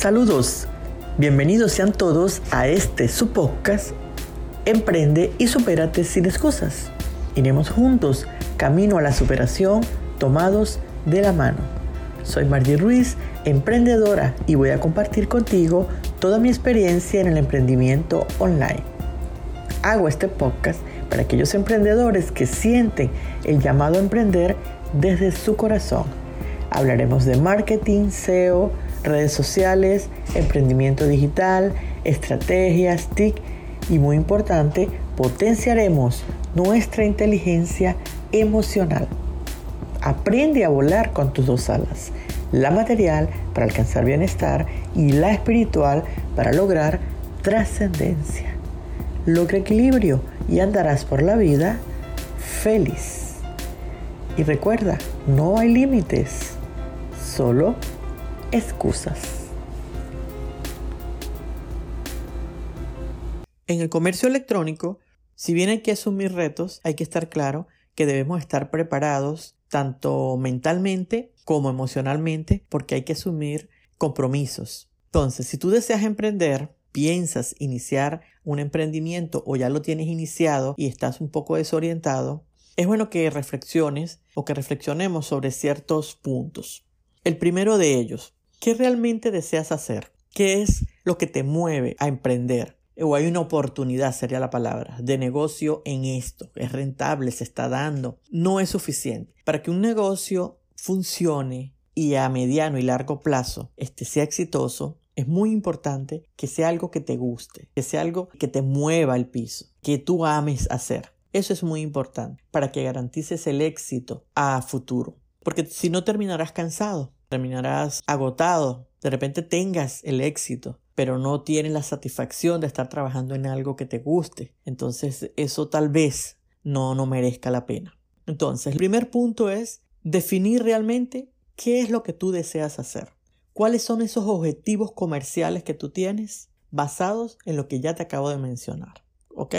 Saludos, bienvenidos sean todos a este su podcast Emprende y supérate sin excusas. Iremos juntos camino a la superación tomados de la mano. Soy Margie Ruiz, emprendedora y voy a compartir contigo toda mi experiencia en el emprendimiento online. Hago este podcast para aquellos emprendedores que sienten el llamado a emprender desde su corazón. Hablaremos de marketing, SEO, redes sociales, emprendimiento digital, estrategias, TIC y muy importante, potenciaremos nuestra inteligencia emocional. Aprende a volar con tus dos alas, la material para alcanzar bienestar y la espiritual para lograr trascendencia. Logra equilibrio y andarás por la vida feliz. Y recuerda, no hay límites, solo excusas. En el comercio electrónico, si bien hay que asumir retos, hay que estar claro que debemos estar preparados tanto mentalmente como emocionalmente porque hay que asumir compromisos. Entonces, si tú deseas emprender, piensas iniciar un emprendimiento o ya lo tienes iniciado y estás un poco desorientado, es bueno que reflexiones o que reflexionemos sobre ciertos puntos. El primero de ellos, ¿qué realmente deseas hacer? ¿Qué es lo que te mueve a emprender? o hay una oportunidad, sería la palabra, de negocio en esto, es rentable, se está dando, no es suficiente. Para que un negocio funcione y a mediano y largo plazo este, sea exitoso, es muy importante que sea algo que te guste, que sea algo que te mueva el piso, que tú ames hacer. Eso es muy importante para que garantices el éxito a futuro. Porque si no terminarás cansado, terminarás agotado, de repente tengas el éxito, pero no tienes la satisfacción de estar trabajando en algo que te guste. Entonces eso tal vez no, no merezca la pena. Entonces, el primer punto es definir realmente qué es lo que tú deseas hacer. ¿Cuáles son esos objetivos comerciales que tú tienes basados en lo que ya te acabo de mencionar? ¿Ok?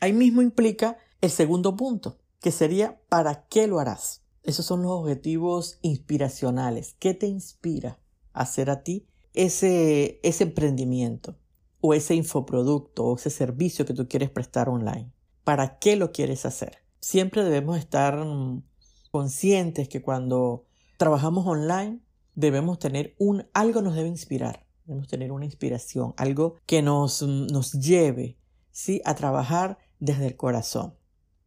Ahí mismo implica el segundo punto, que sería ¿para qué lo harás? Esos son los objetivos inspiracionales. ¿Qué te inspira a hacer a ti ese, emprendimiento o ese infoproducto o ese servicio que tú quieres prestar online. ¿Para qué lo quieres hacer? Siempre debemos estar mm, conscientes que cuando trabajamos online debemos tener un algo nos debe inspirar, debemos tener una inspiración, algo que nos, mm, nos lleve ¿sí? a trabajar desde el corazón.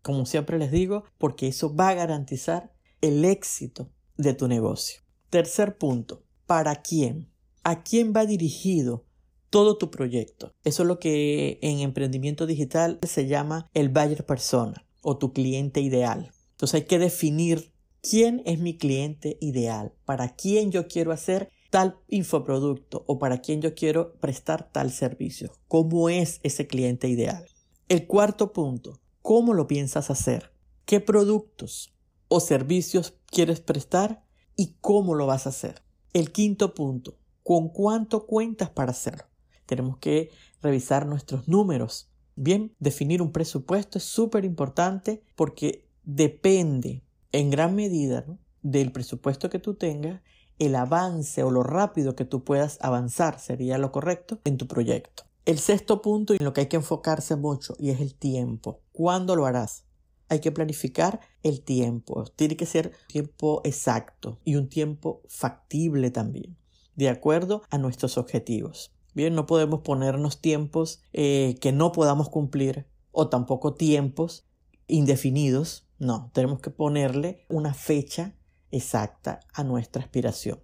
Como siempre les digo, porque eso va a garantizar el éxito de tu negocio. Tercer punto, ¿para quién? a quién va dirigido todo tu proyecto. Eso es lo que en emprendimiento digital se llama el buyer persona o tu cliente ideal. Entonces hay que definir quién es mi cliente ideal, para quién yo quiero hacer tal infoproducto o para quién yo quiero prestar tal servicio. ¿Cómo es ese cliente ideal? El cuarto punto, ¿cómo lo piensas hacer? ¿Qué productos o servicios quieres prestar y cómo lo vas a hacer? El quinto punto, ¿Con cuánto cuentas para hacerlo? Tenemos que revisar nuestros números. Bien, definir un presupuesto es súper importante porque depende en gran medida del presupuesto que tú tengas, el avance o lo rápido que tú puedas avanzar sería lo correcto en tu proyecto. El sexto punto en lo que hay que enfocarse mucho y es el tiempo. ¿Cuándo lo harás? Hay que planificar el tiempo. Tiene que ser tiempo exacto y un tiempo factible también de acuerdo a nuestros objetivos. Bien, no podemos ponernos tiempos eh, que no podamos cumplir o tampoco tiempos indefinidos. No, tenemos que ponerle una fecha exacta a nuestra aspiración.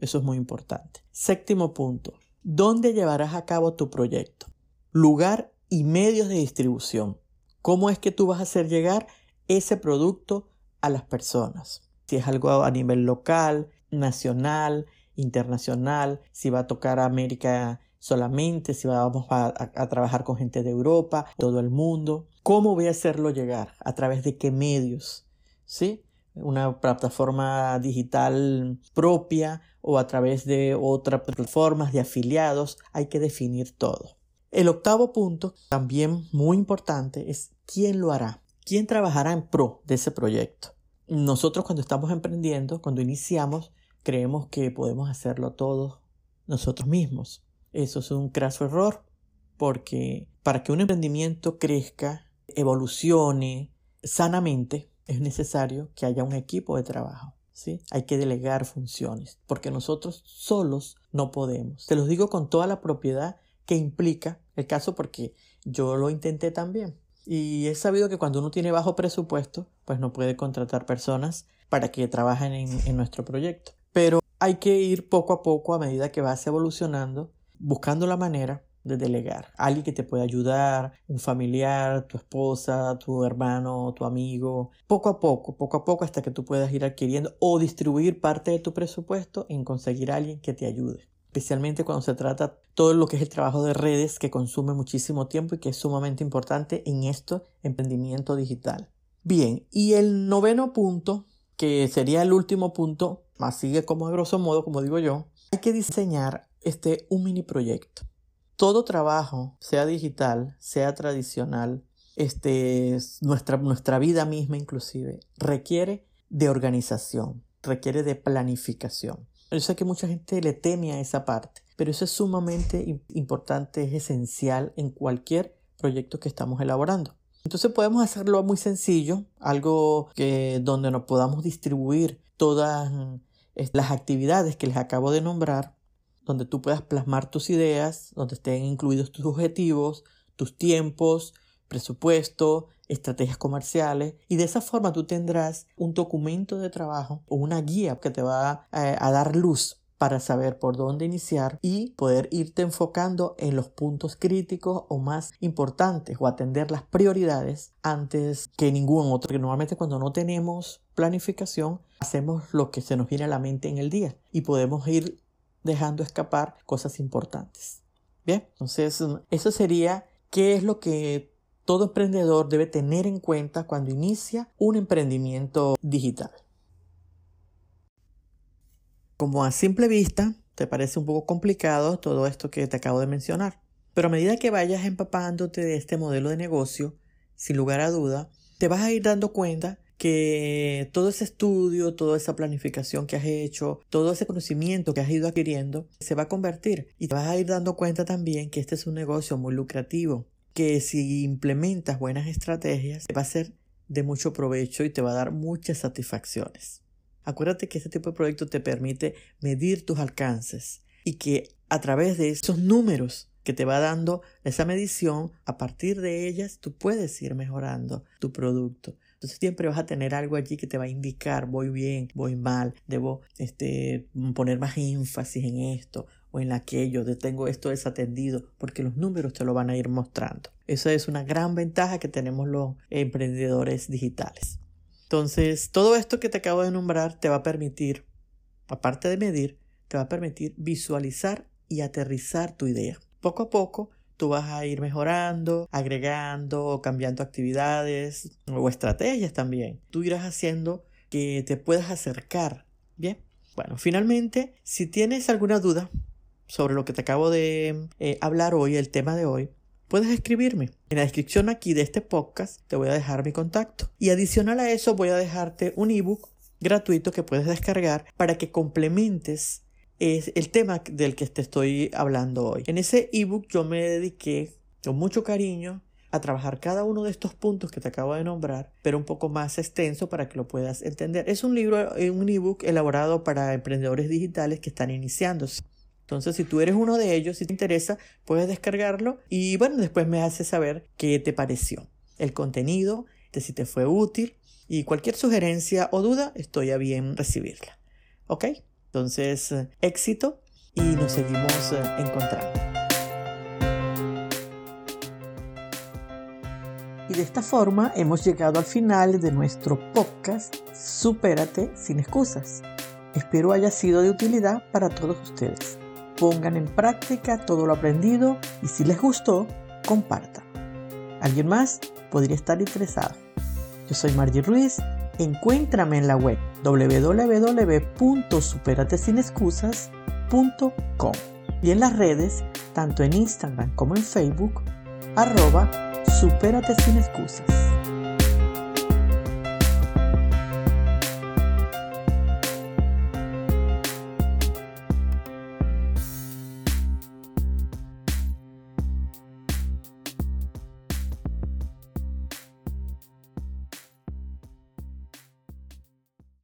Eso es muy importante. Séptimo punto. ¿Dónde llevarás a cabo tu proyecto? Lugar y medios de distribución. ¿Cómo es que tú vas a hacer llegar ese producto a las personas? Si es algo a nivel local, nacional, internacional, si va a tocar a América solamente, si vamos a, trabajar con gente de Europa, todo el mundo. ¿Cómo voy a hacerlo llegar? ¿A través de qué medios? ¿Sí? Una plataforma digital propia o a través de otras plataformas de afiliados. Hay que definir todo. El octavo punto, también muy importante, es quién lo hará. ¿Quién trabajará en pro de ese proyecto? Nosotros cuando estamos emprendiendo, cuando iniciamos, creemos que podemos hacerlo todos nosotros mismos. Eso es un craso error porque para que un emprendimiento crezca, evolucione sanamente, es necesario que haya un equipo de trabajo. ¿sí? Hay que delegar funciones, porque nosotros solos no podemos. Te los digo con toda la propiedad que implica el caso porque yo lo intenté también. Y he sabido que cuando uno tiene bajo presupuesto, pues no puede contratar personas para que trabajen en, en nuestro proyecto. Pero hay que ir poco a poco a medida que vas evolucionando, buscando la manera de delegar. Alguien que te pueda ayudar, un familiar, tu esposa, tu hermano, tu amigo, poco a poco, poco a poco hasta que tú puedas ir adquiriendo o distribuir parte de tu presupuesto en conseguir a alguien que te ayude. Especialmente cuando se trata todo lo que es el trabajo de redes que consume muchísimo tiempo y que es sumamente importante en esto emprendimiento digital. Bien, y el noveno punto, que sería el último punto, más sigue como a grosso modo, como digo yo, hay que diseñar este un mini proyecto todo trabajo, sea digital, sea tradicional, este, nuestra, nuestra vida misma inclusive, requiere de organización, requiere de planificación. Yo sé que mucha gente le teme a esa parte, pero eso es sumamente importante, es esencial en cualquier proyecto que estamos elaborando. Entonces podemos hacerlo muy sencillo, algo que donde nos podamos distribuir todas las actividades que les acabo de nombrar donde tú puedas plasmar tus ideas, donde estén incluidos tus objetivos, tus tiempos, presupuesto, estrategias comerciales y de esa forma tú tendrás un documento de trabajo o una guía que te va a, a dar luz para saber por dónde iniciar y poder irte enfocando en los puntos críticos o más importantes o atender las prioridades antes que ningún otro. Que normalmente cuando no tenemos planificación hacemos lo que se nos viene a la mente en el día y podemos ir dejando escapar cosas importantes. Bien, entonces eso sería qué es lo que todo emprendedor debe tener en cuenta cuando inicia un emprendimiento digital. Como a simple vista te parece un poco complicado todo esto que te acabo de mencionar, pero a medida que vayas empapándote de este modelo de negocio, sin lugar a duda, te vas a ir dando cuenta que todo ese estudio, toda esa planificación que has hecho, todo ese conocimiento que has ido adquiriendo, se va a convertir y te vas a ir dando cuenta también que este es un negocio muy lucrativo, que si implementas buenas estrategias, va a ser de mucho provecho y te va a dar muchas satisfacciones. Acuérdate que este tipo de proyecto te permite medir tus alcances y que a través de esos números que te va dando esa medición, a partir de ellas tú puedes ir mejorando tu producto. Entonces siempre vas a tener algo allí que te va a indicar, voy bien, voy mal, debo este, poner más énfasis en esto o en aquello, tengo esto desatendido, porque los números te lo van a ir mostrando. Esa es una gran ventaja que tenemos los emprendedores digitales. Entonces, todo esto que te acabo de nombrar te va a permitir, aparte de medir, te va a permitir visualizar y aterrizar tu idea. Poco a poco tú vas a ir mejorando, agregando o cambiando actividades o estrategias también. Tú irás haciendo que te puedas acercar. Bien. Bueno, finalmente, si tienes alguna duda sobre lo que te acabo de eh, hablar hoy, el tema de hoy, puedes escribirme. En la descripción aquí de este podcast te voy a dejar mi contacto. Y adicional a eso voy a dejarte un ebook gratuito que puedes descargar para que complementes es el tema del que te estoy hablando hoy. En ese ebook yo me dediqué con mucho cariño a trabajar cada uno de estos puntos que te acabo de nombrar, pero un poco más extenso para que lo puedas entender. Es un libro, eh, un ebook elaborado para emprendedores digitales que están iniciándose. Entonces, si tú eres uno de ellos, si te interesa, puedes descargarlo y bueno, después me haces saber qué te pareció el contenido, si te fue útil y cualquier sugerencia o duda, estoy a bien recibirla. ¿Ok? Entonces, éxito y nos seguimos eh, encontrando. Y de esta forma hemos llegado al final de nuestro podcast Supérate sin excusas. Espero haya sido de utilidad para todos ustedes. Pongan en práctica todo lo aprendido y si les gustó, compartan. ¿Alguien más podría estar interesado? Yo soy Margie Ruiz Encuéntrame en la web www.superatesinescusas.com y en las redes, tanto en Instagram como en Facebook, arroba Superate Sin Excusas.